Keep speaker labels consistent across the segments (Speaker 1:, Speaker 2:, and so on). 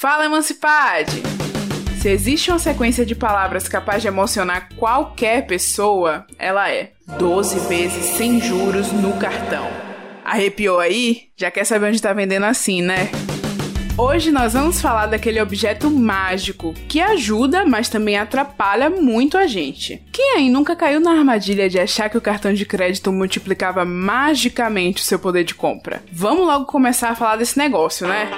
Speaker 1: Fala, Emancipade! Se existe uma sequência de palavras capaz de emocionar qualquer pessoa, ela é 12 vezes sem juros no cartão. Arrepiou aí? Já quer saber onde tá vendendo assim, né? Hoje nós vamos falar daquele objeto mágico que ajuda, mas também atrapalha muito a gente. Quem aí nunca caiu na armadilha de achar que o cartão de crédito multiplicava magicamente o seu poder de compra? Vamos logo começar a falar desse negócio, né?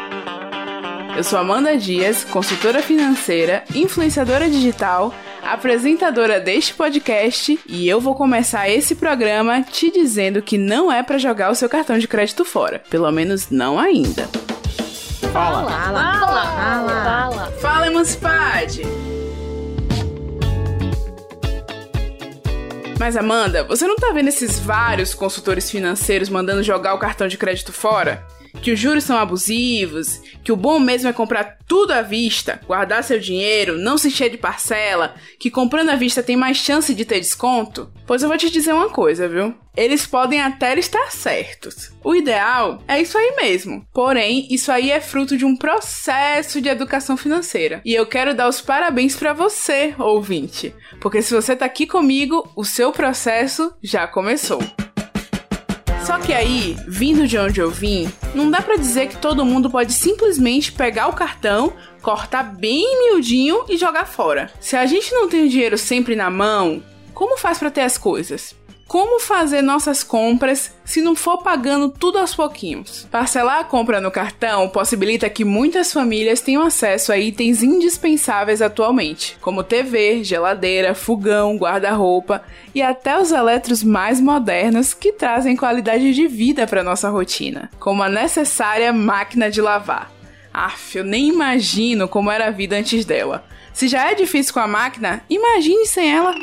Speaker 1: Eu sou Amanda Dias, consultora financeira, influenciadora digital, apresentadora deste podcast e eu vou começar esse programa te dizendo que não é para jogar o seu cartão de crédito fora, pelo menos não ainda.
Speaker 2: Fala.
Speaker 3: Fala. Fala. Fala.
Speaker 1: Fala, Fala Emancipade! Mas Amanda, você não tá vendo esses vários consultores financeiros mandando jogar o cartão de crédito fora? Que os juros são abusivos, que o bom mesmo é comprar tudo à vista, guardar seu dinheiro, não se encher de parcela, que comprando à vista tem mais chance de ter desconto? Pois eu vou te dizer uma coisa, viu? Eles podem até estar certos. O ideal é isso aí mesmo. Porém, isso aí é fruto de um processo de educação financeira. E eu quero dar os parabéns para você, ouvinte, porque se você tá aqui comigo, o seu processo já começou. Só que aí, vindo de onde eu vim, não dá para dizer que todo mundo pode simplesmente pegar o cartão, cortar bem miudinho e jogar fora. Se a gente não tem o dinheiro sempre na mão, como faz para ter as coisas? Como fazer nossas compras se não for pagando tudo aos pouquinhos? Parcelar a compra no cartão possibilita que muitas famílias tenham acesso a itens indispensáveis atualmente, como TV, geladeira, fogão, guarda-roupa e até os eletros mais modernos que trazem qualidade de vida para nossa rotina, como a necessária máquina de lavar. Aff, eu nem imagino como era a vida antes dela. Se já é difícil com a máquina, imagine sem ela.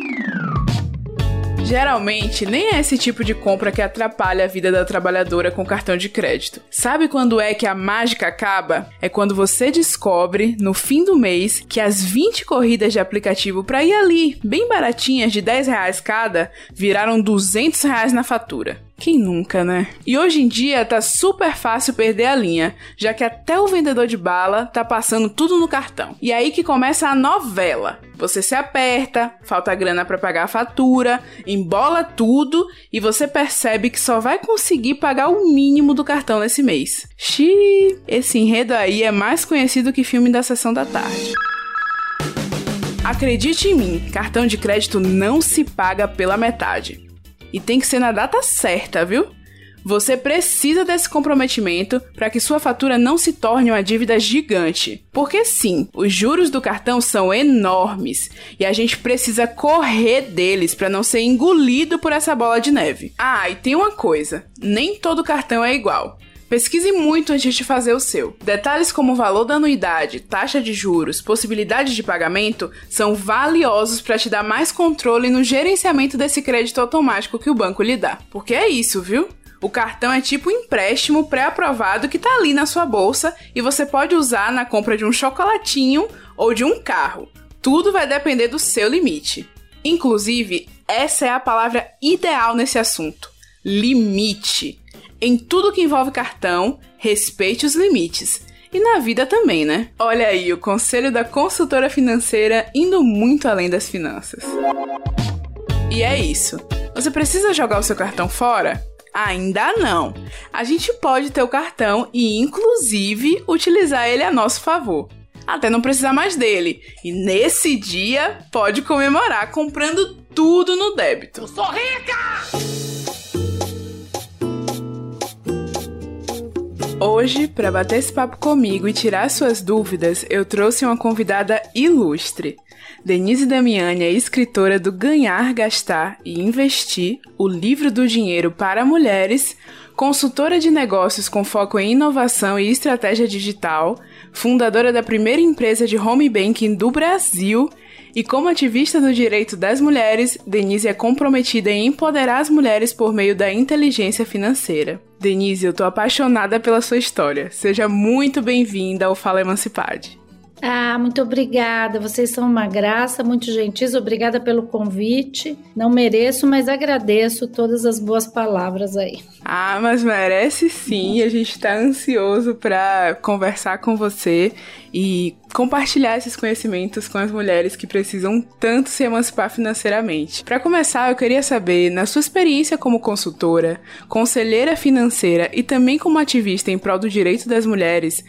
Speaker 1: Geralmente, nem é esse tipo de compra que atrapalha a vida da trabalhadora com cartão de crédito. Sabe quando é que a mágica acaba? É quando você descobre, no fim do mês, que as 20 corridas de aplicativo para ir ali, bem baratinhas, de 10 reais cada, viraram 200 reais na fatura. Quem nunca, né? E hoje em dia tá super fácil perder a linha, já que até o vendedor de bala tá passando tudo no cartão. E aí que começa a novela. Você se aperta, falta grana para pagar a fatura, embola tudo e você percebe que só vai conseguir pagar o mínimo do cartão nesse mês. Xiii, esse enredo aí é mais conhecido que filme da sessão da tarde. Acredite em mim, cartão de crédito não se paga pela metade. E tem que ser na data certa, viu? Você precisa desse comprometimento para que sua fatura não se torne uma dívida gigante. Porque sim, os juros do cartão são enormes e a gente precisa correr deles para não ser engolido por essa bola de neve. Ah, e tem uma coisa: nem todo cartão é igual. Pesquise muito antes de fazer o seu. Detalhes como o valor da anuidade, taxa de juros, possibilidade de pagamento são valiosos para te dar mais controle no gerenciamento desse crédito automático que o banco lhe dá. Porque é isso, viu? O cartão é tipo um empréstimo pré-aprovado que tá ali na sua bolsa e você pode usar na compra de um chocolatinho ou de um carro. Tudo vai depender do seu limite. Inclusive, essa é a palavra ideal nesse assunto: limite. Em tudo que envolve cartão, respeite os limites. E na vida também, né? Olha aí, o conselho da consultora financeira indo muito além das finanças. E é isso. Você precisa jogar o seu cartão fora? Ainda não. A gente pode ter o cartão e, inclusive, utilizar ele a nosso favor. Até não precisar mais dele. E nesse dia, pode comemorar comprando tudo no débito. Eu sou rica! Hoje, para bater esse papo comigo e tirar suas dúvidas, eu trouxe uma convidada ilustre. Denise Damiani é escritora do Ganhar, Gastar e Investir, o livro do dinheiro para mulheres, consultora de negócios com foco em inovação e estratégia digital, fundadora da primeira empresa de home banking do Brasil e como ativista do direito das mulheres, Denise é comprometida em empoderar as mulheres por meio da inteligência financeira. Denise, eu tô apaixonada pela sua história. Seja muito bem-vinda ao Fala Emancipade.
Speaker 2: Ah, muito obrigada. Vocês são uma graça, muito gentis. Obrigada pelo convite. Não mereço, mas agradeço todas as boas palavras aí.
Speaker 1: Ah, mas merece sim. A gente está ansioso para conversar com você e compartilhar esses conhecimentos com as mulheres que precisam tanto se emancipar financeiramente. Para começar, eu queria saber, na sua experiência como consultora, conselheira financeira e também como ativista em prol do direito das mulheres,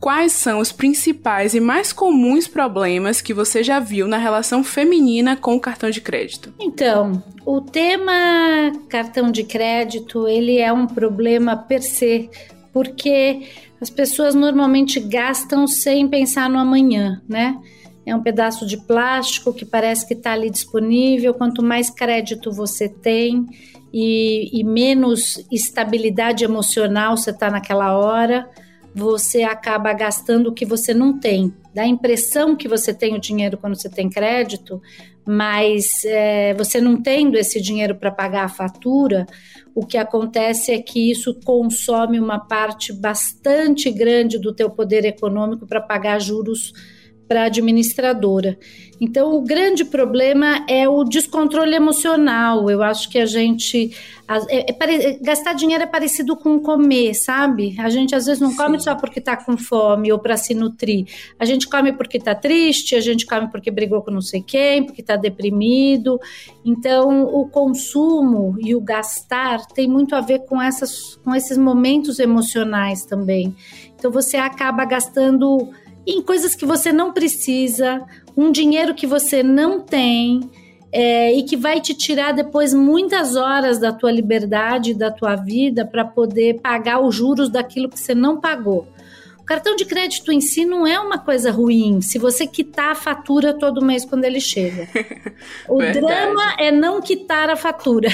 Speaker 1: quais são os principais e mais comuns problemas que você já viu na relação feminina com o cartão de crédito?
Speaker 2: Então, o tema cartão de crédito, ele é um problema per se, porque as pessoas normalmente gastam sem pensar no amanhã, né? É um pedaço de plástico que parece que está ali disponível. Quanto mais crédito você tem e, e menos estabilidade emocional você está naquela hora, você acaba gastando o que você não tem. Dá a impressão que você tem o dinheiro quando você tem crédito, mas é, você não tendo esse dinheiro para pagar a fatura, o que acontece é que isso consome uma parte bastante grande do teu poder econômico para pagar juros para a administradora. Então, o grande problema é o descontrole emocional. Eu acho que a gente. É, é, gastar dinheiro é parecido com comer, sabe? A gente às vezes não Sim. come só porque está com fome ou para se nutrir. A gente come porque está triste, a gente come porque brigou com não sei quem, porque está deprimido. Então, o consumo e o gastar tem muito a ver com, essas, com esses momentos emocionais também. Então, você acaba gastando em coisas que você não precisa, um dinheiro que você não tem. É, e que vai te tirar depois muitas horas da tua liberdade, da tua vida, para poder pagar os juros daquilo que você não pagou. O cartão de crédito em si não é uma coisa ruim, se você quitar a fatura todo mês quando ele chega. O drama é não quitar a fatura.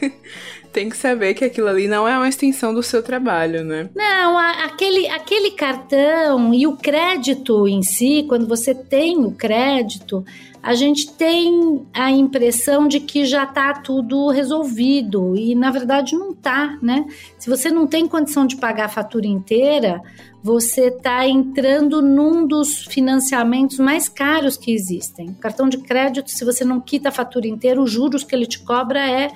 Speaker 1: tem que saber que aquilo ali não é uma extensão do seu trabalho, né?
Speaker 2: Não, a, aquele, aquele cartão e o crédito em si, quando você tem o crédito, a gente tem a impressão de que já está tudo resolvido e na verdade não está, né? Se você não tem condição de pagar a fatura inteira, você está entrando num dos financiamentos mais caros que existem. O cartão de crédito, se você não quita a fatura inteira, os juros que ele te cobra é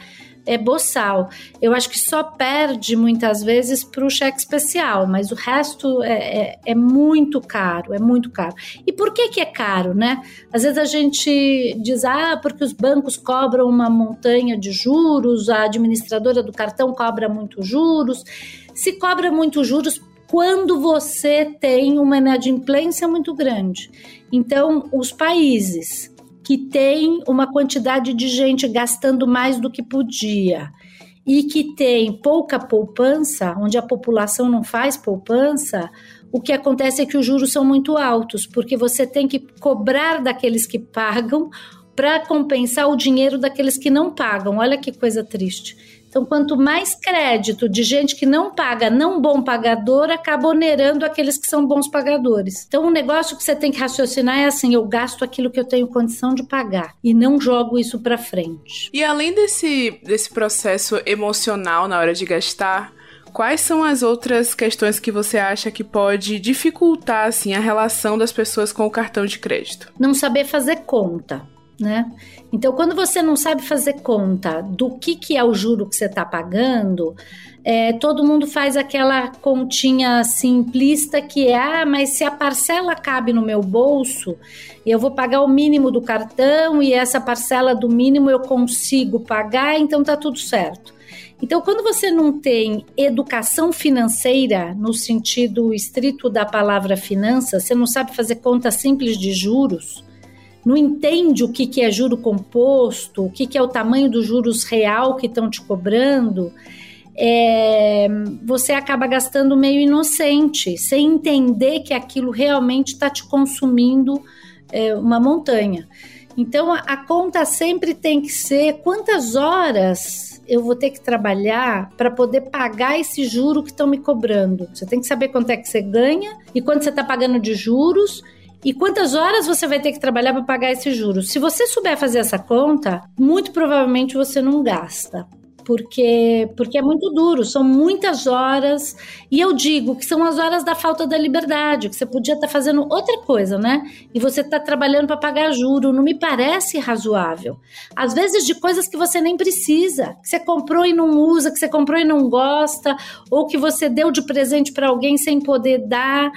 Speaker 2: é boçal. Eu acho que só perde muitas vezes para o cheque especial, mas o resto é, é, é, muito caro, é muito caro. E por que que é caro, né? Às vezes a gente diz, ah, porque os bancos cobram uma montanha de juros, a administradora do cartão cobra muito juros. Se cobra muito juros quando você tem uma inadimplência muito grande. Então, os países que tem uma quantidade de gente gastando mais do que podia e que tem pouca poupança, onde a população não faz poupança, o que acontece é que os juros são muito altos, porque você tem que cobrar daqueles que pagam para compensar o dinheiro daqueles que não pagam. Olha que coisa triste. Então, quanto mais crédito de gente que não paga, não bom pagador, acaba onerando aqueles que são bons pagadores. Então, o um negócio que você tem que raciocinar é assim: eu gasto aquilo que eu tenho condição de pagar e não jogo isso para frente.
Speaker 1: E além desse, desse processo emocional na hora de gastar, quais são as outras questões que você acha que pode dificultar assim a relação das pessoas com o cartão de crédito?
Speaker 2: Não saber fazer conta né? Então, quando você não sabe fazer conta do que, que é o juro que você está pagando, é, todo mundo faz aquela continha simplista que é: ah, mas se a parcela cabe no meu bolso, eu vou pagar o mínimo do cartão e essa parcela do mínimo eu consigo pagar, então tá tudo certo. Então, quando você não tem educação financeira no sentido estrito da palavra finança, você não sabe fazer conta simples de juros, não entende o que, que é juro composto, o que, que é o tamanho dos juros real que estão te cobrando, é, você acaba gastando meio inocente, sem entender que aquilo realmente está te consumindo é, uma montanha. Então a, a conta sempre tem que ser quantas horas eu vou ter que trabalhar para poder pagar esse juro que estão me cobrando. Você tem que saber quanto é que você ganha e quanto você está pagando de juros e quantas horas você vai ter que trabalhar para pagar esses juros. Se você souber fazer essa conta, muito provavelmente você não gasta. porque porque é muito duro, são muitas horas e eu digo que são as horas da falta da liberdade, que você podia estar tá fazendo outra coisa, né? E você está trabalhando para pagar juro, não me parece razoável. Às vezes de coisas que você nem precisa, que você comprou e não usa, que você comprou e não gosta, ou que você deu de presente para alguém sem poder dar.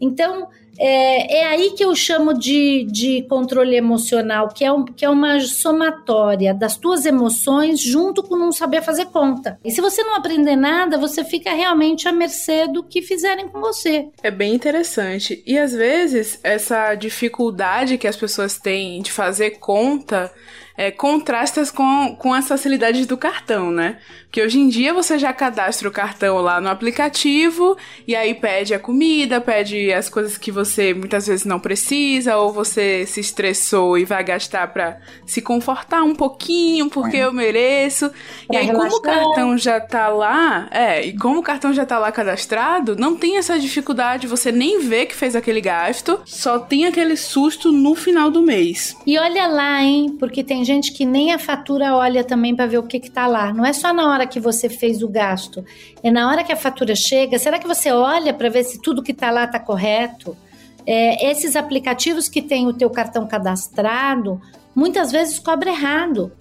Speaker 2: Então, é, é, aí que eu chamo de, de controle emocional, que é, um, que é uma somatória das tuas emoções junto com não saber fazer conta. E se você não aprender nada, você fica realmente à mercê do que fizerem com você.
Speaker 1: É bem interessante. E às vezes, essa dificuldade que as pessoas têm de fazer conta é, contrastas com, com as facilidades do cartão, né? Que hoje em dia você já cadastra o cartão lá no aplicativo e aí pede a comida, pede as coisas que você muitas vezes não precisa, ou você se estressou e vai gastar para se confortar um pouquinho, porque é. eu mereço. Pra e aí, relaxar. como o cartão já tá lá, é, e como o cartão já tá lá cadastrado, não tem essa dificuldade, você nem vê que fez aquele gasto, só tem aquele susto no final do mês.
Speaker 2: E olha lá, hein? Porque tem gente que nem a fatura olha também para ver o que que tá lá. Não é só na hora que você fez o gasto, é na hora que a fatura chega. Será que você olha para ver se tudo que tá lá tá correto? É, esses aplicativos que tem o teu cartão cadastrado, muitas vezes cobra errado.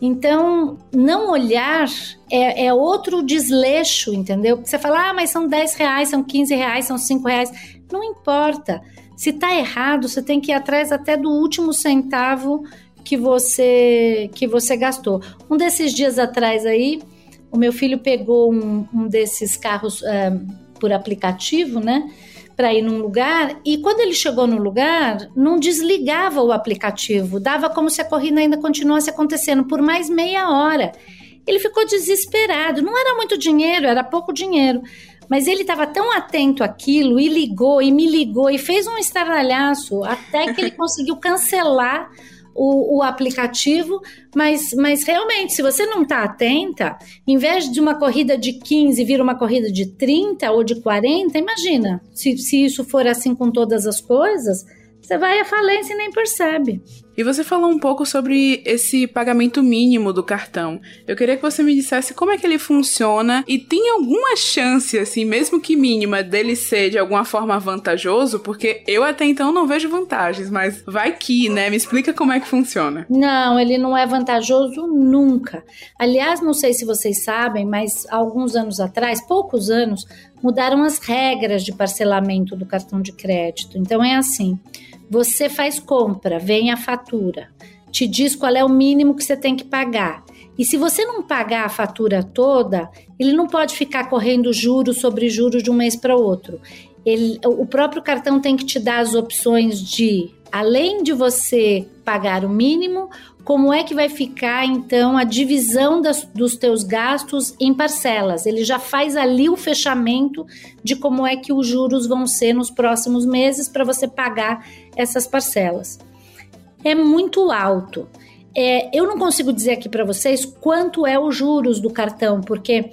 Speaker 2: Então, não olhar é, é, outro desleixo, entendeu? Porque você fala, ah, mas são 10 reais, são 15 reais, são 5 reais. Não importa. Se tá errado, você tem que ir atrás até do último centavo que você que você gastou. Um desses dias atrás aí, o meu filho pegou um, um desses carros é, por aplicativo, né? Para ir num lugar e quando ele chegou no lugar, não desligava o aplicativo, dava como se a corrida ainda continuasse acontecendo por mais meia hora. Ele ficou desesperado. Não era muito dinheiro, era pouco dinheiro. Mas ele estava tão atento àquilo e ligou e me ligou e fez um estardalhaço até que ele conseguiu cancelar o, o aplicativo, mas, mas realmente, se você não está atenta, em vez de uma corrida de 15 vir uma corrida de 30 ou de 40, imagina, se, se isso for assim com todas as coisas, você vai à falência e nem percebe.
Speaker 1: E você falou um pouco sobre esse pagamento mínimo do cartão. Eu queria que você me dissesse como é que ele funciona e tem alguma chance, assim, mesmo que mínima, dele ser de alguma forma vantajoso, porque eu até então não vejo vantagens, mas vai que, né? Me explica como é que funciona.
Speaker 2: Não, ele não é vantajoso nunca. Aliás, não sei se vocês sabem, mas alguns anos atrás, poucos anos, mudaram as regras de parcelamento do cartão de crédito. Então é assim. Você faz compra, vem a fatura, te diz qual é o mínimo que você tem que pagar. E se você não pagar a fatura toda, ele não pode ficar correndo juros sobre juros de um mês para outro. Ele, o próprio cartão tem que te dar as opções de, além de você pagar o mínimo, como é que vai ficar então a divisão das, dos teus gastos em parcelas. Ele já faz ali o fechamento de como é que os juros vão ser nos próximos meses para você pagar essas parcelas. É muito alto. É, eu não consigo dizer aqui para vocês quanto é os juros do cartão, porque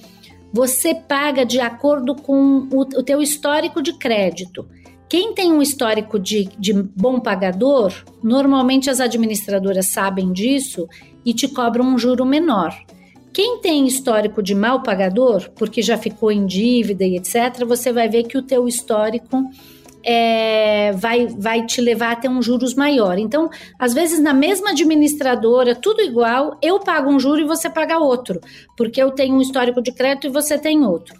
Speaker 2: você paga de acordo com o, o teu histórico de crédito. Quem tem um histórico de, de bom pagador, normalmente as administradoras sabem disso e te cobram um juro menor. Quem tem histórico de mal pagador, porque já ficou em dívida e etc., você vai ver que o teu histórico é, vai, vai te levar a ter um juros maior. Então, às vezes, na mesma administradora, tudo igual, eu pago um juro e você paga outro, porque eu tenho um histórico de crédito e você tem outro.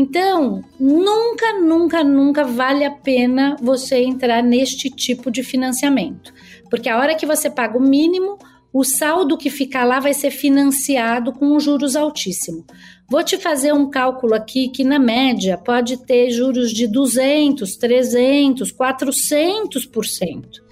Speaker 2: Então, nunca, nunca, nunca vale a pena você entrar neste tipo de financiamento. Porque a hora que você paga o mínimo, o saldo que ficar lá vai ser financiado com juros altíssimo. Vou te fazer um cálculo aqui que, na média, pode ter juros de 200, 300, 400%.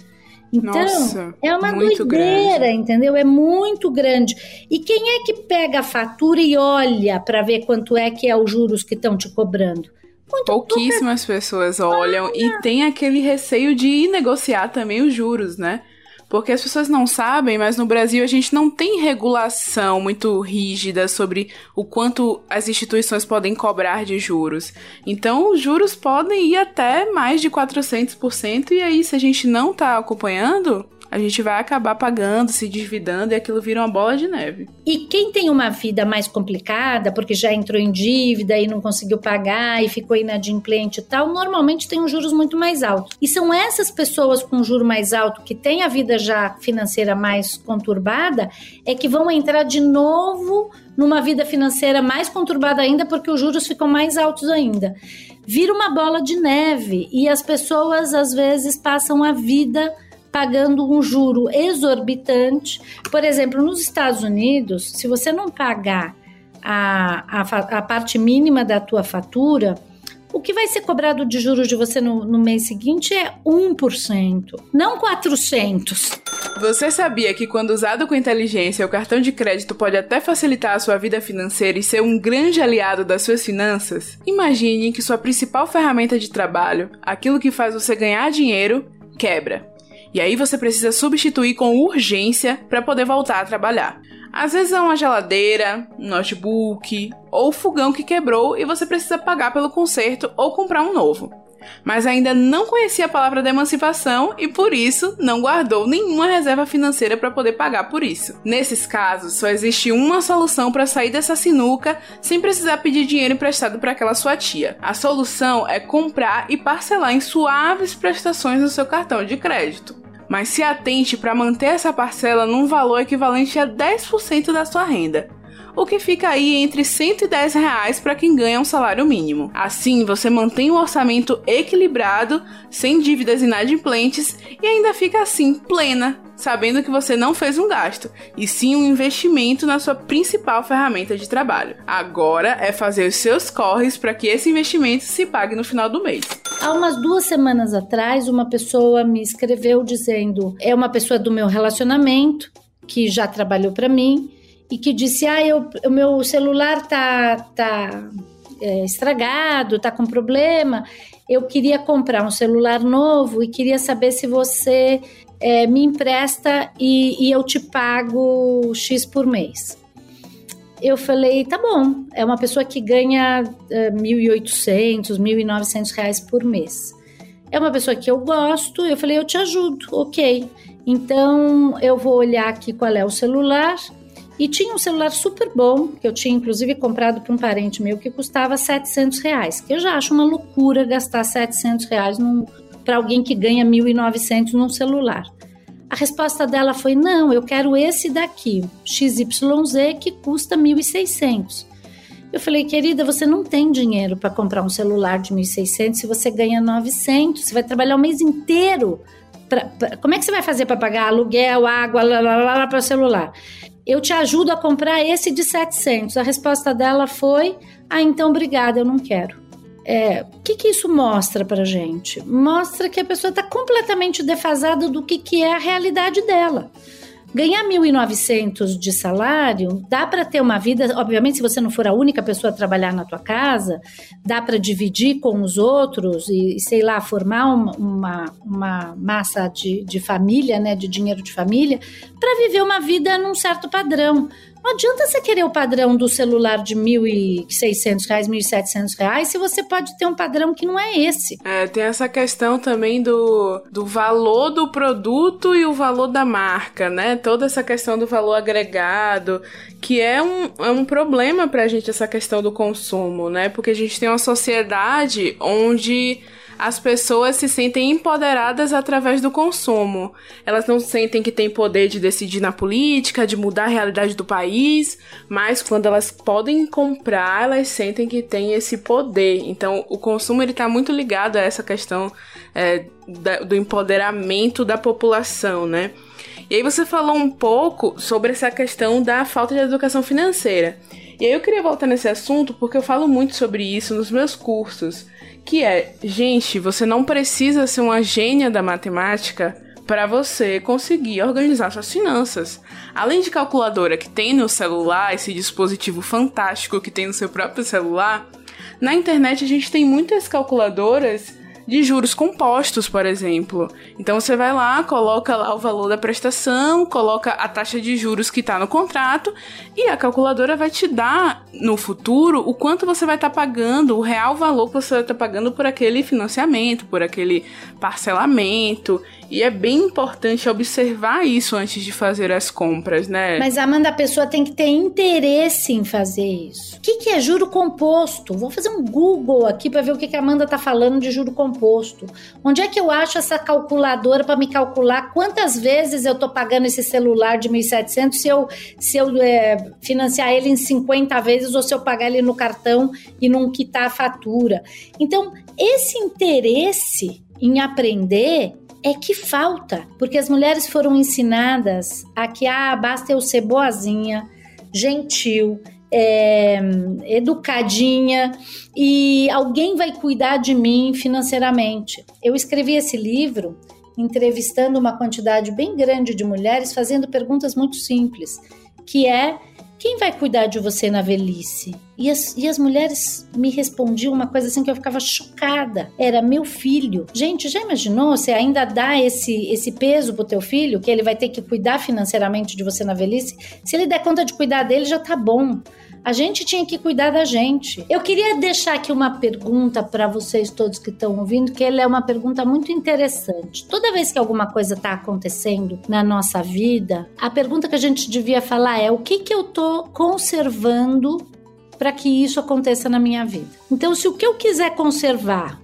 Speaker 2: Então, Nossa, é uma doideira, grande. entendeu? É muito grande. E quem é que pega a fatura e olha para ver quanto é que é os juros que estão te cobrando?
Speaker 1: Muito Pouquíssimas pouca... pessoas olham Olha. e tem aquele receio de ir negociar também os juros, né? Porque as pessoas não sabem, mas no Brasil a gente não tem regulação muito rígida sobre o quanto as instituições podem cobrar de juros. Então, os juros podem ir até mais de 400%, e aí, se a gente não tá acompanhando, a gente vai acabar pagando, se endividando e aquilo vira uma bola de neve.
Speaker 2: E quem tem uma vida mais complicada, porque já entrou em dívida e não conseguiu pagar e ficou inadimplente e tal, normalmente tem um juros muito mais altos. E são essas pessoas com juro mais alto que têm a vida já financeira mais conturbada é que vão entrar de novo numa vida financeira mais conturbada ainda porque os juros ficam mais altos ainda. Vira uma bola de neve e as pessoas às vezes passam a vida pagando um juro exorbitante. Por exemplo, nos Estados Unidos, se você não pagar a, a, a parte mínima da tua fatura, o que vai ser cobrado de juros de você no, no mês seguinte é 1%, não 400%.
Speaker 1: Você sabia que quando usado com inteligência, o cartão de crédito pode até facilitar a sua vida financeira e ser um grande aliado das suas finanças? Imagine que sua principal ferramenta de trabalho, aquilo que faz você ganhar dinheiro, quebra. E aí você precisa substituir com urgência para poder voltar a trabalhar. Às vezes é uma geladeira, um notebook ou fogão que quebrou e você precisa pagar pelo conserto ou comprar um novo. Mas ainda não conhecia a palavra da emancipação e por isso não guardou nenhuma reserva financeira para poder pagar por isso. Nesses casos, só existe uma solução para sair dessa sinuca sem precisar pedir dinheiro emprestado para aquela sua tia. A solução é comprar e parcelar em suaves prestações no seu cartão de crédito mas se atente para manter essa parcela num valor equivalente a 10% da sua renda, o que fica aí entre 110 reais para quem ganha um salário mínimo. Assim, você mantém o orçamento equilibrado, sem dívidas inadimplentes e ainda fica assim plena, sabendo que você não fez um gasto, e sim um investimento na sua principal ferramenta de trabalho. Agora é fazer os seus corres para que esse investimento se pague no final do mês.
Speaker 2: Há umas duas semanas atrás, uma pessoa me escreveu dizendo: é uma pessoa do meu relacionamento que já trabalhou para mim e que disse: Ah, eu, o meu celular tá, tá é, estragado, tá com problema. Eu queria comprar um celular novo e queria saber se você é, me empresta e, e eu te pago X por mês. Eu falei, tá bom, é uma pessoa que ganha é, 1.800, 1.900 reais por mês. É uma pessoa que eu gosto, eu falei, eu te ajudo, ok. Então eu vou olhar aqui qual é o celular, e tinha um celular super bom, que eu tinha inclusive comprado para um parente meu, que custava 700 reais. Que eu já acho uma loucura gastar 700 reais para alguém que ganha 1.900 num celular. A resposta dela foi: não, eu quero esse daqui, XYZ, que custa 1.600. Eu falei, querida, você não tem dinheiro para comprar um celular de 1.600 se você ganha 900. Você vai trabalhar o mês inteiro. Pra, pra, como é que você vai fazer para pagar aluguel, água, lá, lá, lá, para o celular? eu te ajudo a comprar esse de 700. A resposta dela foi: ah, então obrigada, eu não quero. É, o que, que isso mostra para gente? Mostra que a pessoa está completamente defasada do que, que é a realidade dela. Ganhar 1.900 de salário, dá para ter uma vida, obviamente se você não for a única pessoa a trabalhar na tua casa, dá para dividir com os outros e, sei lá, formar uma, uma, uma massa de, de família, né, de dinheiro de família, para viver uma vida num certo padrão. Não adianta você querer o padrão do celular de R$ 1.600, R$ 1.700 se você pode ter um padrão que não é esse.
Speaker 1: É, tem essa questão também do, do valor do produto e o valor da marca, né? Toda essa questão do valor agregado, que é um, é um problema pra gente essa questão do consumo, né? Porque a gente tem uma sociedade onde as pessoas se sentem empoderadas através do consumo. Elas não sentem que têm poder de decidir na política, de mudar a realidade do país, mas quando elas podem comprar, elas sentem que têm esse poder. Então, o consumo ele está muito ligado a essa questão é, da, do empoderamento da população, né? E aí você falou um pouco sobre essa questão da falta de educação financeira. E aí eu queria voltar nesse assunto porque eu falo muito sobre isso nos meus cursos que é, gente, você não precisa ser uma gênia da matemática para você conseguir organizar suas finanças. Além de calculadora que tem no celular, esse dispositivo fantástico que tem no seu próprio celular, na internet a gente tem muitas calculadoras de juros compostos, por exemplo. Então você vai lá, coloca lá o valor da prestação, coloca a taxa de juros que está no contrato e a calculadora vai te dar no futuro o quanto você vai estar tá pagando, o real valor que você vai estar tá pagando por aquele financiamento, por aquele parcelamento. E é bem importante observar isso antes de fazer as compras, né?
Speaker 2: Mas, Amanda, a pessoa tem que ter interesse em fazer isso. O que, que é juro composto? Vou fazer um Google aqui para ver o que, que a Amanda tá falando de juro composto. Onde é que eu acho essa calculadora para me calcular quantas vezes eu tô pagando esse celular de 1.700 se eu, se eu é, financiar ele em 50 vezes ou se eu pagar ele no cartão e não quitar a fatura? Então, esse interesse em aprender é que falta, porque as mulheres foram ensinadas a que ah, basta eu ser boazinha, gentil, é, educadinha e alguém vai cuidar de mim financeiramente. Eu escrevi esse livro entrevistando uma quantidade bem grande de mulheres, fazendo perguntas muito simples, que é quem vai cuidar de você na velhice? E as, e as mulheres me respondiam uma coisa assim que eu ficava chocada. Era meu filho. Gente, já imaginou? Você ainda dá esse, esse peso pro teu filho, que ele vai ter que cuidar financeiramente de você na velhice? Se ele der conta de cuidar dele, já tá bom. A gente tinha que cuidar da gente. Eu queria deixar aqui uma pergunta para vocês todos que estão ouvindo, que ela é uma pergunta muito interessante. Toda vez que alguma coisa está acontecendo na nossa vida, a pergunta que a gente devia falar é: o que que eu tô conservando para que isso aconteça na minha vida? Então, se o que eu quiser conservar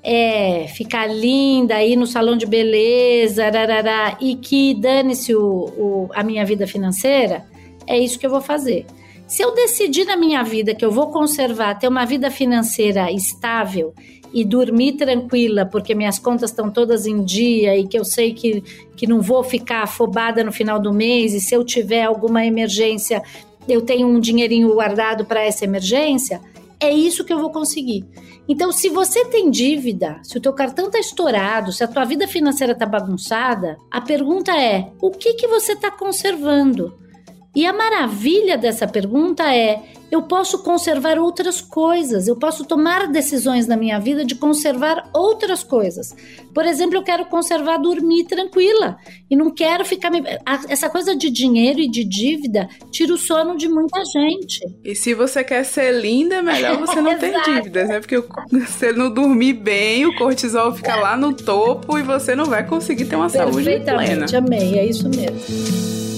Speaker 2: é ficar linda aí no salão de beleza, ararará, e que dane-se o, o, a minha vida financeira, é isso que eu vou fazer. Se eu decidir na minha vida que eu vou conservar, ter uma vida financeira estável e dormir tranquila, porque minhas contas estão todas em dia e que eu sei que, que não vou ficar afobada no final do mês, e se eu tiver alguma emergência, eu tenho um dinheirinho guardado para essa emergência, é isso que eu vou conseguir. Então, se você tem dívida, se o teu cartão está estourado, se a tua vida financeira está bagunçada, a pergunta é: o que que você está conservando? E a maravilha dessa pergunta é: eu posso conservar outras coisas, eu posso tomar decisões na minha vida de conservar outras coisas. Por exemplo, eu quero conservar dormir tranquila e não quero ficar. Me... Essa coisa de dinheiro e de dívida tira o sono de muita gente.
Speaker 1: E se você quer ser linda, é melhor você não ter dívidas, né? Porque você não dormir bem, o cortisol fica lá no topo e você não vai conseguir ter uma saúde plena.
Speaker 2: Perfeitamente, amei, é isso mesmo.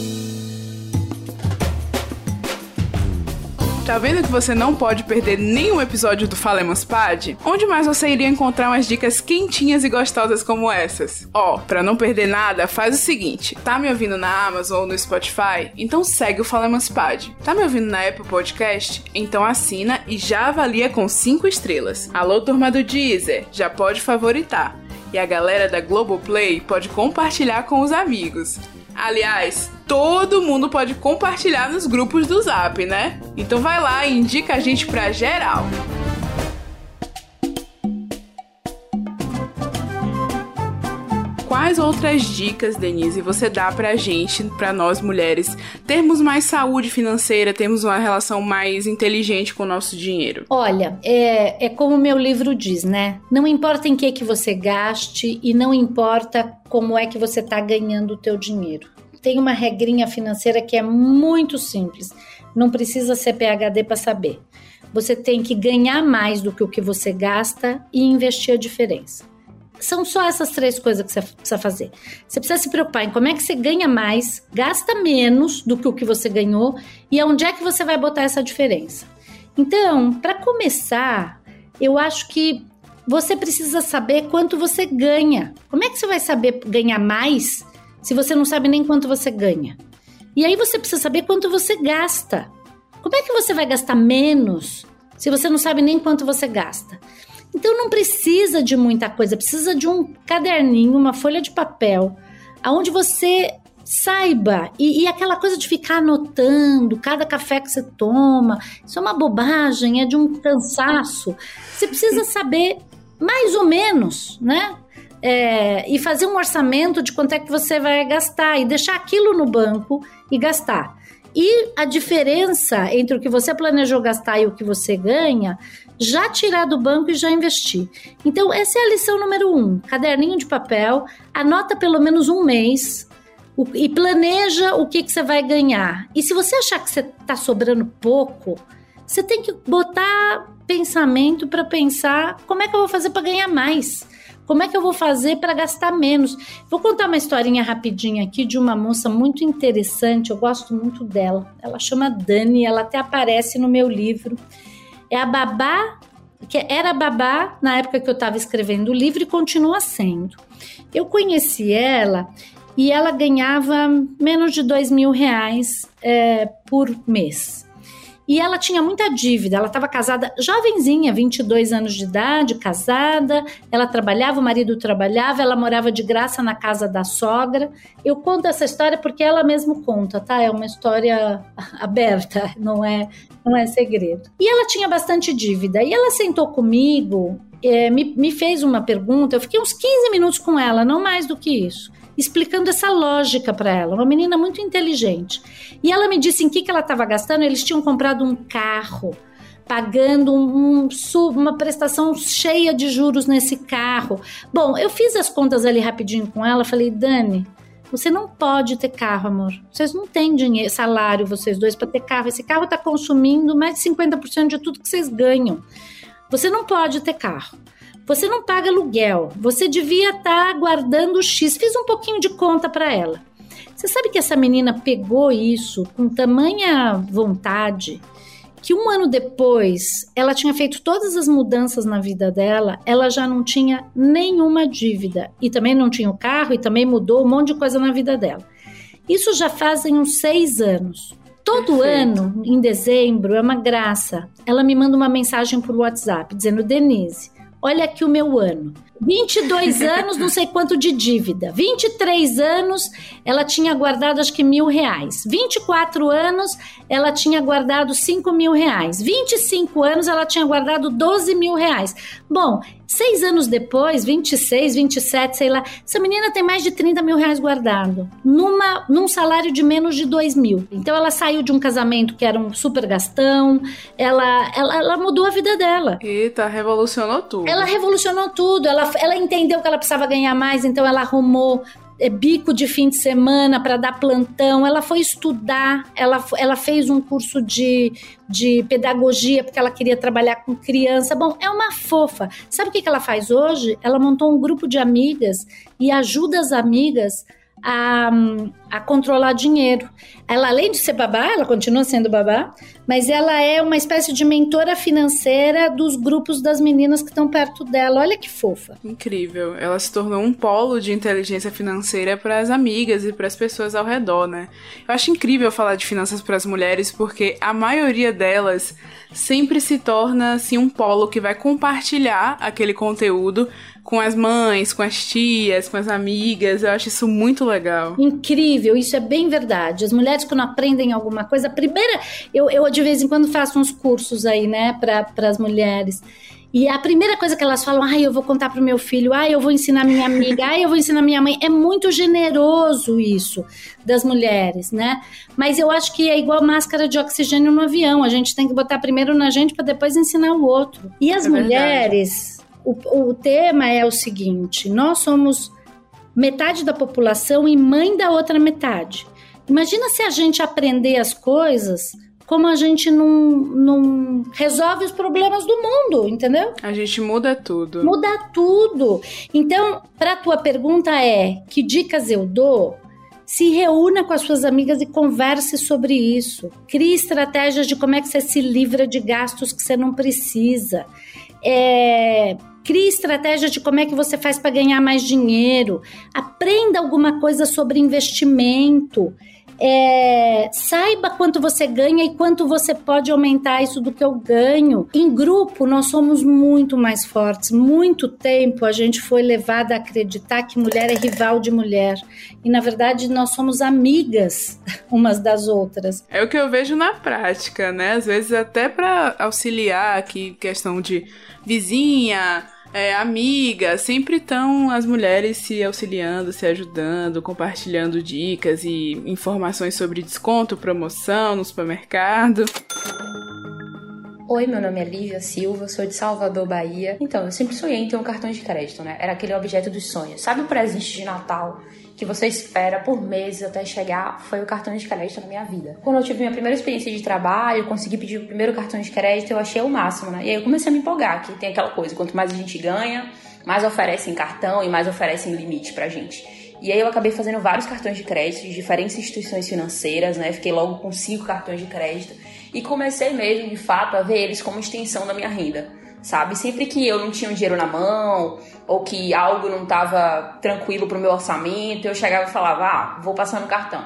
Speaker 1: Tá vendo que você não pode perder nenhum episódio do Falemos Pad? Onde mais você iria encontrar umas dicas quentinhas e gostosas como essas? Ó, oh, pra não perder nada, faz o seguinte: tá me ouvindo na Amazon ou no Spotify? Então segue o Falemos Pad. Tá me ouvindo na Apple Podcast? Então assina e já avalia com 5 estrelas. Alô, turma do Deezer, já pode favoritar. E a galera da Globoplay pode compartilhar com os amigos. Aliás, todo mundo pode compartilhar nos grupos do Zap, né? Então vai lá e indica a gente pra geral. Quais outras dicas, Denise, você dá pra gente, pra nós mulheres, termos mais saúde financeira, termos uma relação mais inteligente com o nosso dinheiro?
Speaker 2: Olha, é, é como o meu livro diz, né? Não importa em que que você gaste e não importa como é que você tá ganhando o teu dinheiro tem uma regrinha financeira que é muito simples. Não precisa ser PhD para saber. Você tem que ganhar mais do que o que você gasta e investir a diferença. São só essas três coisas que você precisa fazer. Você precisa se preocupar em como é que você ganha mais, gasta menos do que o que você ganhou e aonde é que você vai botar essa diferença. Então, para começar, eu acho que você precisa saber quanto você ganha. Como é que você vai saber ganhar mais se você não sabe nem quanto você ganha? E aí você precisa saber quanto você gasta. Como é que você vai gastar menos se você não sabe nem quanto você gasta? Então não precisa de muita coisa, precisa de um caderninho, uma folha de papel, aonde você saiba e, e, aquela coisa de ficar anotando cada café que você toma, isso é uma bobagem, é de um cansaço. Você precisa saber mais ou menos, né? é, e fazer um orçamento de quanto é que você vai gastar e deixar aquilo no banco e gastar. E a diferença entre o que você planejou gastar e o que você ganha, já tirar do banco e já investir. Então, essa é a lição número um: caderninho de papel, anota pelo menos um mês. e planeja o que, que você vai ganhar. E se você achar que você está sobrando pouco, você tem que botar pensamento para pensar como é que eu vou fazer para ganhar mais. Como é que eu vou fazer para gastar menos? Vou contar uma historinha rapidinha aqui de uma moça muito interessante, eu gosto muito dela. Ela chama Dani, ela até aparece no meu livro. É a babá, que era babá na época que eu estava escrevendo o livro e continua sendo. Eu conheci ela e ela ganhava menos de dois mil reais é, por mês. E ela tinha muita dívida. Ela estava casada, jovenzinha, 22 anos de idade, casada. Ela trabalhava, o marido trabalhava, ela morava de graça na casa da sogra. Eu conto essa história porque ela mesma conta, tá? É uma história aberta, não é, não é segredo. E ela tinha bastante dívida. E ela sentou comigo, é, me, me fez uma pergunta. Eu fiquei uns 15 minutos com ela, não mais do que isso explicando essa lógica para ela. Uma menina muito inteligente. E ela me disse em que, que ela estava gastando. Eles tinham comprado um carro, pagando um, um, uma prestação cheia de juros nesse carro. Bom, eu fiz as contas ali rapidinho com ela. Falei, Dani, você não pode ter carro, amor. Vocês não têm dinheiro, salário, vocês dois, para ter carro. Esse carro está consumindo mais de 50% de tudo que vocês ganham. Você não pode ter carro. Você não paga aluguel, você devia estar tá guardando X. Fiz um pouquinho de conta para ela. Você sabe que essa menina pegou isso com tamanha vontade que um ano depois ela tinha feito todas as mudanças na vida dela, ela já não tinha nenhuma dívida e também não tinha o carro e também mudou um monte de coisa na vida dela. Isso já fazem uns seis anos. Todo Perfeito. ano, em dezembro, é uma graça. Ela me manda uma mensagem por WhatsApp dizendo: Denise, olha aqui o meu ano. 22 anos, não sei quanto de dívida. 23 anos, ela tinha guardado acho que mil reais. 24 anos, ela tinha guardado 5 mil reais. 25 anos, ela tinha guardado 12 mil reais. Bom, seis anos depois, 26, 27, sei lá, essa menina tem mais de 30 mil reais guardado. Numa, num salário de menos de 2 mil. Então ela saiu de um casamento que era um super gastão, ela, ela, ela mudou a vida dela.
Speaker 1: Eita, revolucionou tudo.
Speaker 2: Ela revolucionou tudo. Ela, ela entendeu que ela precisava ganhar mais, então ela arrumou bico de fim de semana para dar plantão, ela foi estudar, ela, ela fez um curso de, de pedagogia porque ela queria trabalhar com criança. Bom, é uma fofa. Sabe o que, que ela faz hoje? Ela montou um grupo de amigas e ajuda as amigas a, a controlar dinheiro. Ela, além de ser babá, ela continua sendo babá, mas ela é uma espécie de mentora financeira dos grupos das meninas que estão perto dela. Olha que fofa.
Speaker 1: Incrível. Ela se tornou um polo de inteligência financeira para as amigas e para as pessoas ao redor, né? Eu acho incrível falar de finanças para as mulheres porque a maioria delas sempre se torna assim um polo que vai compartilhar aquele conteúdo com as mães, com as tias, com as amigas. Eu acho isso muito legal.
Speaker 2: Incrível, isso é bem verdade. As mulheres, quando aprendem alguma coisa, a primeira. Eu, eu de vez em quando faço uns cursos aí, né, para as mulheres. E a primeira coisa que elas falam, ai, eu vou contar pro meu filho, ai, eu vou ensinar minha amiga, ai, eu vou ensinar minha mãe. É muito generoso isso das mulheres, né? Mas eu acho que é igual máscara de oxigênio no avião. A gente tem que botar primeiro na gente para depois ensinar o outro. E as é mulheres, o, o tema é o seguinte: nós somos metade da população e mãe da outra metade. Imagina se a gente aprender as coisas como a gente não, não resolve os problemas do mundo, entendeu?
Speaker 1: A gente muda tudo.
Speaker 2: Muda tudo. Então, para tua pergunta é: que dicas eu dou? Se reúna com as suas amigas e converse sobre isso. Crie estratégias de como é que você se livra de gastos que você não precisa. É, Crie estratégia de como é que você faz para ganhar mais dinheiro. Aprenda alguma coisa sobre investimento. É, saiba quanto você ganha e quanto você pode aumentar isso do que eu ganho. Em grupo, nós somos muito mais fortes. Muito tempo a gente foi levada a acreditar que mulher é rival de mulher. E na verdade, nós somos amigas umas das outras.
Speaker 1: É o que eu vejo na prática, né? Às vezes, até para auxiliar aqui, questão de vizinha é, amiga, sempre estão as mulheres se auxiliando, se ajudando, compartilhando dicas e informações sobre desconto, promoção no supermercado.
Speaker 3: Oi, meu nome é Lívia Silva, sou de Salvador, Bahia. Então, eu sempre sonhei em ter um cartão de crédito, né? Era aquele objeto dos sonhos. Sabe o presente de Natal que você espera por meses até chegar? Foi o cartão de crédito na minha vida. Quando eu tive minha primeira experiência de trabalho, consegui pedir o primeiro cartão de crédito, eu achei o máximo, né? E aí eu comecei a me empolgar, que tem aquela coisa, quanto mais a gente ganha, mais oferecem cartão e mais oferecem limite pra gente. E aí eu acabei fazendo vários cartões de crédito de diferentes instituições financeiras, né? Fiquei logo com cinco cartões de crédito e comecei mesmo, de fato, a ver eles como extensão da minha renda, sabe? Sempre que eu não tinha um dinheiro na mão ou que algo não estava tranquilo para o meu orçamento, eu chegava e falava: "Ah, vou passar no cartão".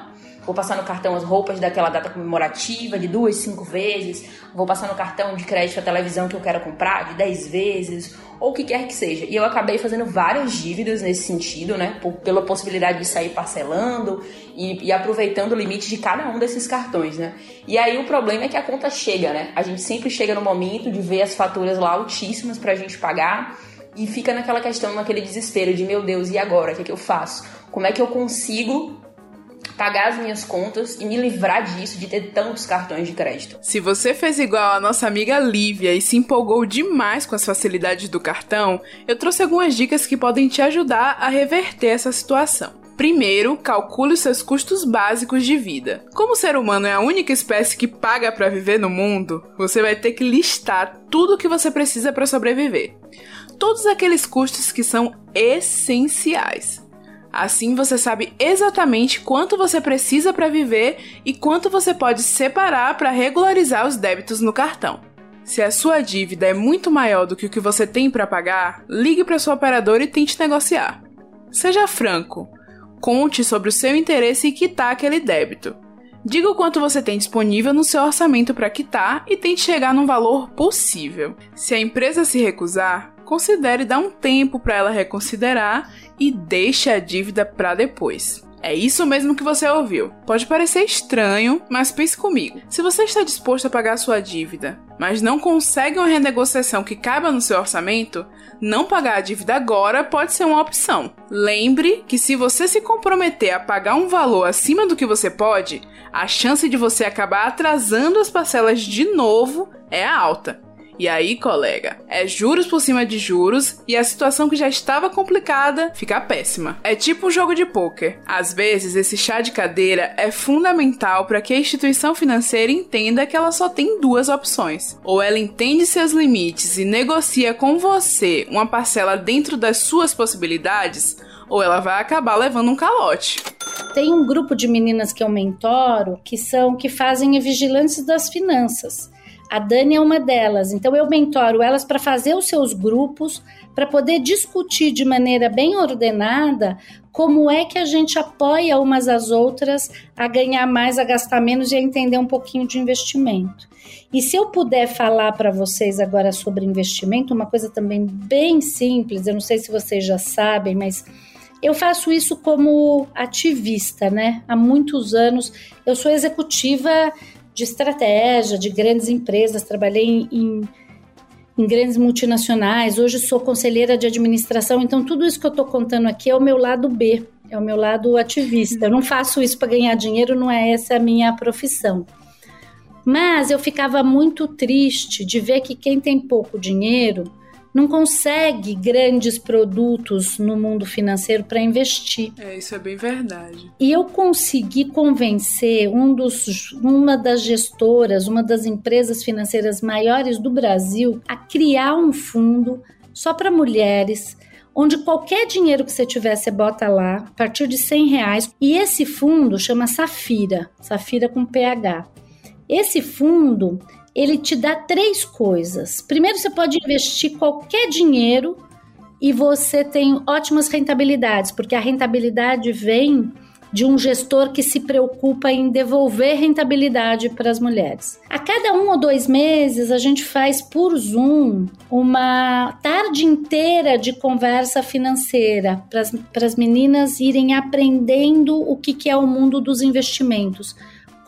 Speaker 3: Vou passar no cartão as roupas daquela data comemorativa de duas, cinco vezes. Vou passar no cartão de crédito a televisão que eu quero comprar de dez vezes ou o que quer que seja. E eu acabei fazendo várias dívidas nesse sentido, né? Por, pela possibilidade de sair parcelando e, e, aproveitando o limite de cada um desses cartões, né? E aí o problema é que a conta chega, né? A gente sempre chega no momento de ver as faturas lá altíssimas pra gente pagar e fica naquela questão, naquele desespero de meu Deus, e agora? O que, é que eu faço? Como é que eu consigo pagar as minhas contas e me livrar disso, de ter tantos cartões de crédito.
Speaker 1: Se você fez igual a nossa amiga Lívia e se empolgou demais com as facilidades do cartão, eu trouxe algumas dicas que podem te ajudar a reverter essa situação. Primeiro, calcule os seus custos básicos de vida. Como o ser humano é a única espécie que paga para viver no mundo, você vai ter que listar tudo o que você precisa para sobreviver. Todos aqueles custos que são essenciais. Assim você sabe exatamente quanto você precisa para viver e quanto você pode separar para regularizar os débitos no cartão. Se a sua dívida é muito maior do que o que você tem para pagar, ligue para sua operadora e tente negociar. Seja franco. Conte sobre o seu interesse em quitar aquele débito. Diga o quanto você tem disponível no seu orçamento para quitar e tente chegar num valor possível. Se a empresa se recusar, considere dar um tempo para ela reconsiderar e deixe a dívida para depois. É isso mesmo que você ouviu. Pode parecer estranho, mas pense comigo. Se você está disposto a pagar sua dívida, mas não consegue uma renegociação que caiba no seu orçamento, não pagar a dívida agora pode ser uma opção. Lembre que se você se comprometer a pagar um valor acima do que você pode, a chance de você acabar atrasando as parcelas de novo é alta. E aí, colega, é juros por cima de juros e a situação que já estava complicada fica péssima. É tipo um jogo de pôquer. Às vezes, esse chá de cadeira é fundamental para que a instituição financeira entenda que ela só tem duas opções. Ou ela entende seus limites e negocia com você uma parcela dentro das suas possibilidades, ou ela vai acabar levando um calote.
Speaker 2: Tem um grupo de meninas que eu mentoro que são que fazem vigilantes das finanças. A Dani é uma delas. Então eu mentoro elas para fazer os seus grupos, para poder discutir de maneira bem ordenada como é que a gente apoia umas às outras a ganhar mais, a gastar menos e a entender um pouquinho de investimento. E se eu puder falar para vocês agora sobre investimento, uma coisa também bem simples, eu não sei se vocês já sabem, mas eu faço isso como ativista, né? Há muitos anos. Eu sou executiva de estratégia de grandes empresas, trabalhei em, em grandes multinacionais, hoje sou conselheira de administração, então tudo isso que eu estou contando aqui é o meu lado B, é o meu lado ativista. Eu não faço isso para ganhar dinheiro, não é essa a minha profissão. Mas eu ficava muito triste de ver que quem tem pouco dinheiro não consegue grandes produtos no mundo financeiro para investir.
Speaker 1: É, isso é bem verdade.
Speaker 2: E eu consegui convencer um dos, uma das gestoras, uma das empresas financeiras maiores do Brasil, a criar um fundo só para mulheres onde qualquer dinheiro que você tiver, você bota lá, a partir de 100 reais. E esse fundo chama Safira, Safira com PH. Esse fundo, ele te dá três coisas. Primeiro, você pode investir qualquer dinheiro e você tem ótimas rentabilidades, porque a rentabilidade vem de um gestor que se preocupa em devolver rentabilidade para as mulheres. A cada um ou dois meses, a gente faz por Zoom uma tarde inteira de conversa financeira para as meninas irem aprendendo o que, que é o mundo dos investimentos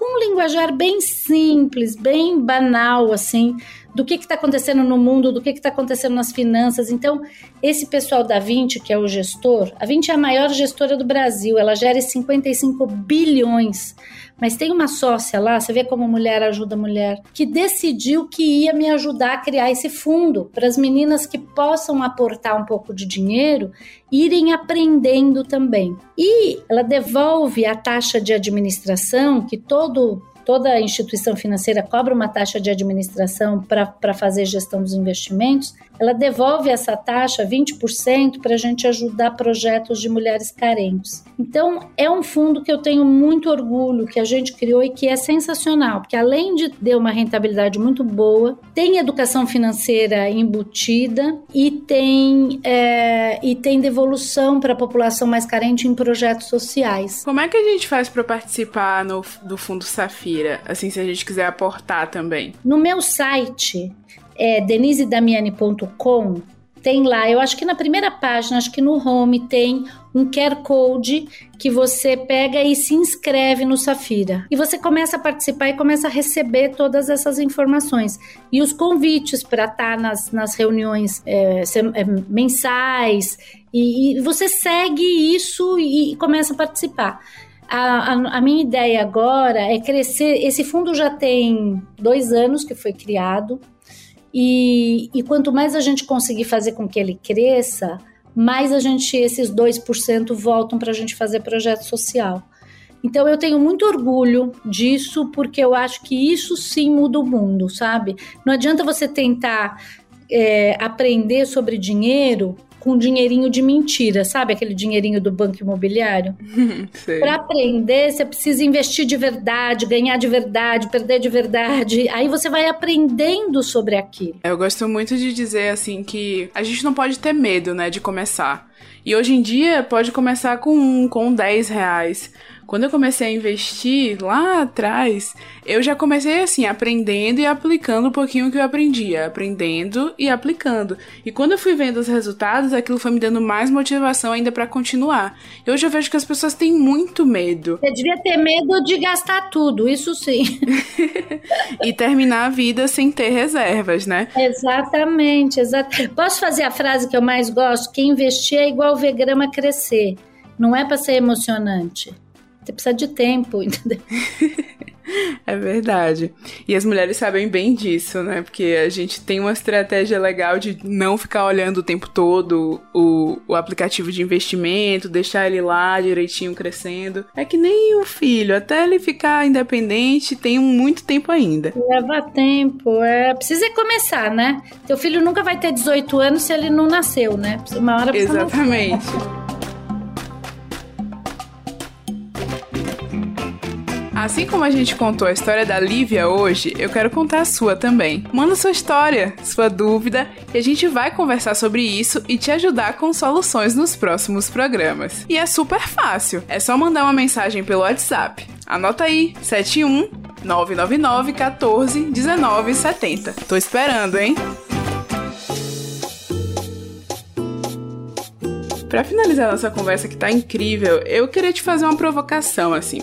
Speaker 2: com um linguajar bem simples, bem banal, assim, do que está acontecendo no mundo, do que está acontecendo nas finanças. Então, esse pessoal da 20, que é o gestor, a 20 é a maior gestora do Brasil, ela gera 55 bilhões. Mas tem uma sócia lá, você vê como mulher ajuda mulher, que decidiu que ia me ajudar a criar esse fundo para as meninas que possam aportar um pouco de dinheiro irem aprendendo também. E ela devolve a taxa de administração que todo toda instituição financeira cobra uma taxa de administração para fazer gestão dos investimentos, ela devolve essa taxa, 20%, para a gente ajudar projetos de mulheres carentes. Então, é um fundo que eu tenho muito orgulho que a gente criou e que é sensacional, porque além de ter uma rentabilidade muito boa, tem educação financeira embutida e tem, é, e tem devolução para a população mais carente em projetos sociais.
Speaker 1: Como é que a gente faz para participar no, do Fundo Safira? Assim, se a gente quiser aportar também.
Speaker 2: No meu site, é, denisedamiani.com, tem lá, eu acho que na primeira página, acho que no home tem um QR Code que você pega e se inscreve no Safira. E você começa a participar e começa a receber todas essas informações. E os convites para estar tá nas, nas reuniões é, é, mensais. E, e, você segue isso e, e começa a participar. A, a, a, minha ideia agora é crescer. Esse fundo já tem dois anos que foi criado. E, e quanto mais a gente conseguir fazer com que ele cresça, mais a gente, esses 2% voltam para a gente fazer projeto social. Então eu tenho muito orgulho disso, porque eu acho que isso sim muda o mundo, sabe? Não adianta você tentar é, aprender sobre dinheiro com dinheirinho de mentira, sabe? Aquele dinheirinho do banco imobiliário. Para aprender, você precisa investir de verdade, ganhar de verdade, perder de verdade. Aí você vai aprendendo sobre aquilo.
Speaker 1: Eu gosto muito de dizer assim que a gente não pode ter medo, né, de começar. E hoje em dia pode começar com um, com 10 reais. Quando eu comecei a investir lá atrás, eu já comecei assim, aprendendo e aplicando um pouquinho o que eu aprendia, aprendendo e aplicando. E quando eu fui vendo os resultados, aquilo foi me dando mais motivação ainda para continuar. E hoje eu vejo que as pessoas têm muito medo.
Speaker 2: Você devia ter medo de gastar tudo, isso sim.
Speaker 1: e terminar a vida sem ter reservas, né?
Speaker 2: Exatamente, exatamente. Posso fazer a frase que eu mais gosto? Que investir é igual ver grama crescer. Não é para ser emocionante. Você precisa de tempo, entendeu?
Speaker 1: É verdade. E as mulheres sabem bem disso, né? Porque a gente tem uma estratégia legal de não ficar olhando o tempo todo o, o aplicativo de investimento, deixar ele lá direitinho crescendo. É que nem o filho, até ele ficar independente, tem muito tempo ainda.
Speaker 2: Leva tempo. É, precisa começar, né? Teu filho nunca vai ter 18 anos se ele não nasceu, né? Uma hora precisa
Speaker 1: Exatamente.
Speaker 2: Nascer.
Speaker 1: Assim como a gente contou a história da Lívia hoje, eu quero contar a sua também. Manda sua história, sua dúvida, e a gente vai conversar sobre isso e te ajudar com soluções nos próximos programas. E é super fácil, é só mandar uma mensagem pelo WhatsApp. Anota aí, 71 999 14 19 70. Tô esperando, hein? Para finalizar nossa conversa que tá incrível, eu queria te fazer uma provocação assim.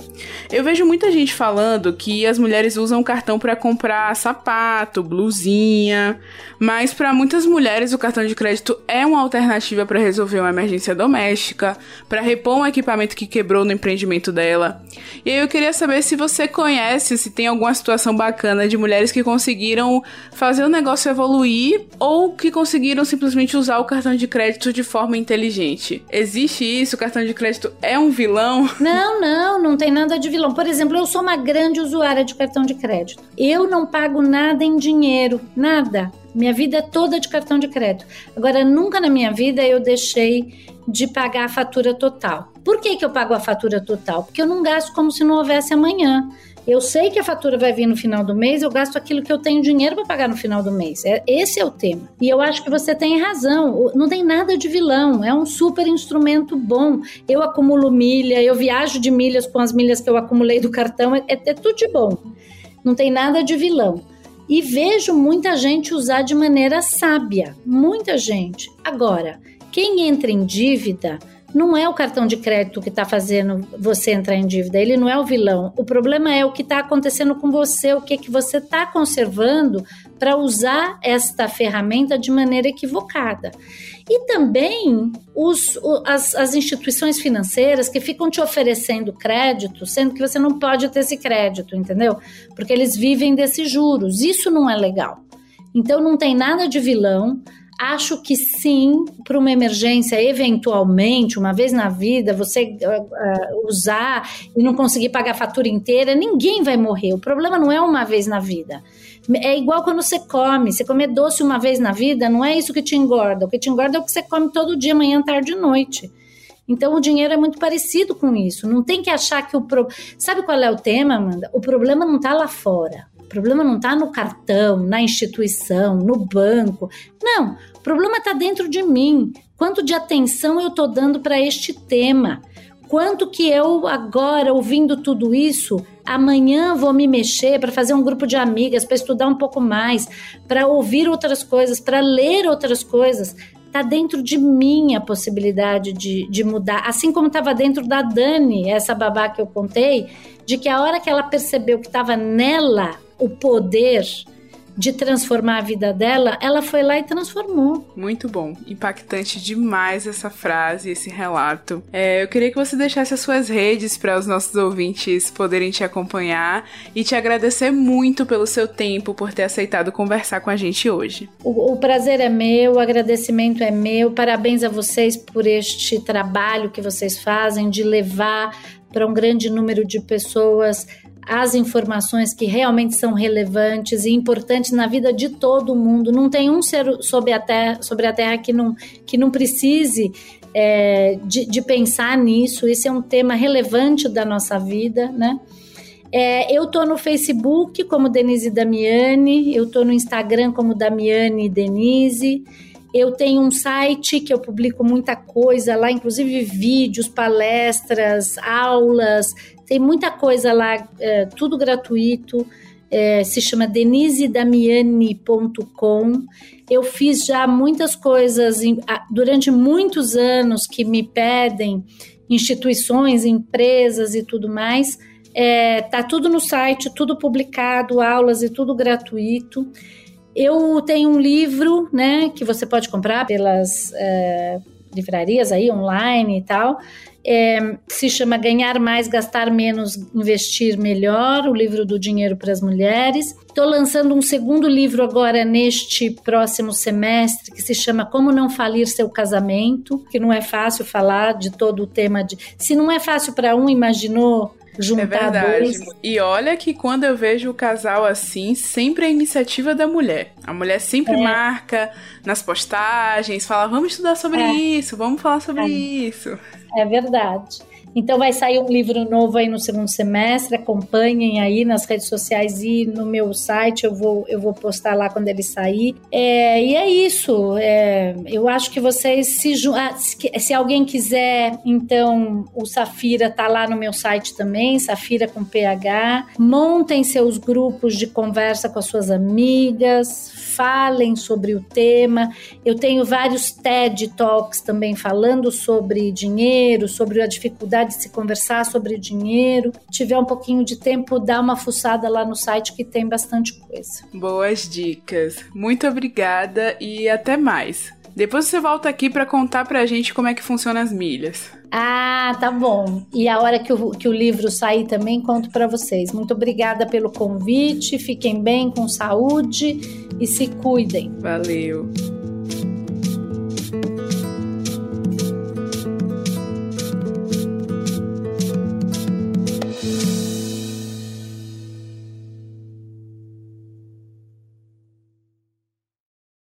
Speaker 1: Eu vejo muita gente falando que as mulheres usam cartão para comprar sapato, blusinha, mas para muitas mulheres o cartão de crédito é uma alternativa para resolver uma emergência doméstica, para repor um equipamento que quebrou no empreendimento dela. E aí eu queria saber se você conhece, se tem alguma situação bacana de mulheres que conseguiram fazer o negócio evoluir ou que conseguiram simplesmente usar o cartão de crédito de forma inteligente gente, existe isso? O cartão de crédito é um vilão?
Speaker 2: Não, não, não tem nada de vilão. Por exemplo, eu sou uma grande usuária de cartão de crédito. Eu não pago nada em dinheiro, nada. Minha vida é toda de cartão de crédito. Agora, nunca na minha vida eu deixei de pagar a fatura total. Por que, que eu pago a fatura total? Porque eu não gasto como se não houvesse amanhã. Eu sei que a fatura vai vir no final do mês, eu gasto aquilo que eu tenho dinheiro para pagar no final do mês. É, esse é o tema. E eu acho que você tem razão. Não tem nada de vilão. É um super instrumento bom. Eu acumulo milha, eu viajo de milhas com as milhas que eu acumulei do cartão. É, é, tudo de bom. Não tem nada de vilão. E vejo muita gente usar de maneira sábia. Muita gente. Agora, quem entra em dívida não é o cartão de crédito que está fazendo você entrar em dívida, ele não é o vilão. O problema é o que está acontecendo com você, o que, que você está conservando para usar esta ferramenta de maneira equivocada. E também os, as, as instituições financeiras que ficam te oferecendo crédito, sendo que você não pode ter esse crédito, entendeu? Porque eles vivem desses juros. Isso não é legal. Então não tem nada de vilão. Acho que sim, para uma emergência, eventualmente, uma vez na vida, você uh, usar e não conseguir pagar a fatura inteira, ninguém vai morrer. O problema não é uma vez na vida. É igual quando você come. Você comer doce uma vez na vida, não é isso que te engorda. O que te engorda é o que você come todo dia, manhã, tarde e noite. Então o dinheiro é muito parecido com isso. Não tem que achar que o pro... sabe qual é o tema, Amanda? O problema não está lá fora. O problema não está no cartão, na instituição, no banco. Não, o problema está dentro de mim. Quanto de atenção eu estou dando para este tema? Quanto que eu agora ouvindo tudo isso, amanhã vou me mexer para fazer um grupo de amigas, para estudar um pouco mais, para ouvir outras coisas, para ler outras coisas. Está dentro de mim a possibilidade de, de mudar. Assim como estava dentro da Dani, essa babá que eu contei, de que a hora que ela percebeu que estava nela o poder de transformar a vida dela, ela foi lá e transformou.
Speaker 1: Muito bom. Impactante demais essa frase, esse relato. É, eu queria que você deixasse as suas redes para os nossos ouvintes poderem te acompanhar e te agradecer muito pelo seu tempo, por ter aceitado conversar com a gente hoje.
Speaker 2: O, o prazer é meu, o agradecimento é meu. Parabéns a vocês por este trabalho que vocês fazem de levar para um grande número de pessoas as informações que realmente são relevantes e importantes na vida de todo mundo. Não tem um ser sobre a Terra, sobre a terra que, não, que não precise é, de, de, pensar nisso. Esse é um tema relevante da nossa vida, né? É, eu tô no Facebook como Denise Damiani, eu tô no Instagram como Damiani Denise. Eu tenho um site que eu publico muita coisa lá, inclusive vídeos, palestras, aulas, tem muita coisa lá, é, tudo gratuito. É, se chama denisedamiani.com. Eu fiz já muitas coisas em, durante muitos anos que me pedem instituições, empresas e tudo mais. É, tá tudo no site, tudo publicado, aulas e tudo gratuito. Eu tenho um livro, né, que você pode comprar pelas é, livrarias aí online e tal, é, se chama Ganhar Mais, Gastar Menos, Investir Melhor, o livro do dinheiro para as mulheres. Estou lançando um segundo livro agora neste próximo semestre, que se chama Como Não Falir Seu Casamento, que não é fácil falar de todo o tema de. Se não é fácil para um, imaginou juntar é verdade. dois.
Speaker 1: E olha que quando eu vejo o casal assim, sempre é iniciativa da mulher. A mulher sempre é. marca nas postagens, fala: vamos estudar sobre é. isso, vamos falar sobre é. isso.
Speaker 2: É verdade. Então vai sair um livro novo aí no segundo semestre, acompanhem aí nas redes sociais e no meu site, eu vou, eu vou postar lá quando ele sair. É, e é isso, é, eu acho que vocês se, ah, se alguém quiser, então o Safira tá lá no meu site também, Safira com PH, montem seus grupos de conversa com as suas amigas, falem sobre o tema. Eu tenho vários TED Talks também falando sobre dinheiro, sobre a dificuldade de se conversar sobre dinheiro. Tiver um pouquinho de tempo, dá uma fuçada lá no site que tem bastante coisa.
Speaker 1: Boas dicas. Muito obrigada e até mais. Depois você volta aqui para contar pra gente como é que funcionam as milhas.
Speaker 2: Ah, tá bom. E a hora que o, que o livro sair também conto para vocês. Muito obrigada pelo convite. Fiquem bem, com saúde e se cuidem.
Speaker 1: Valeu.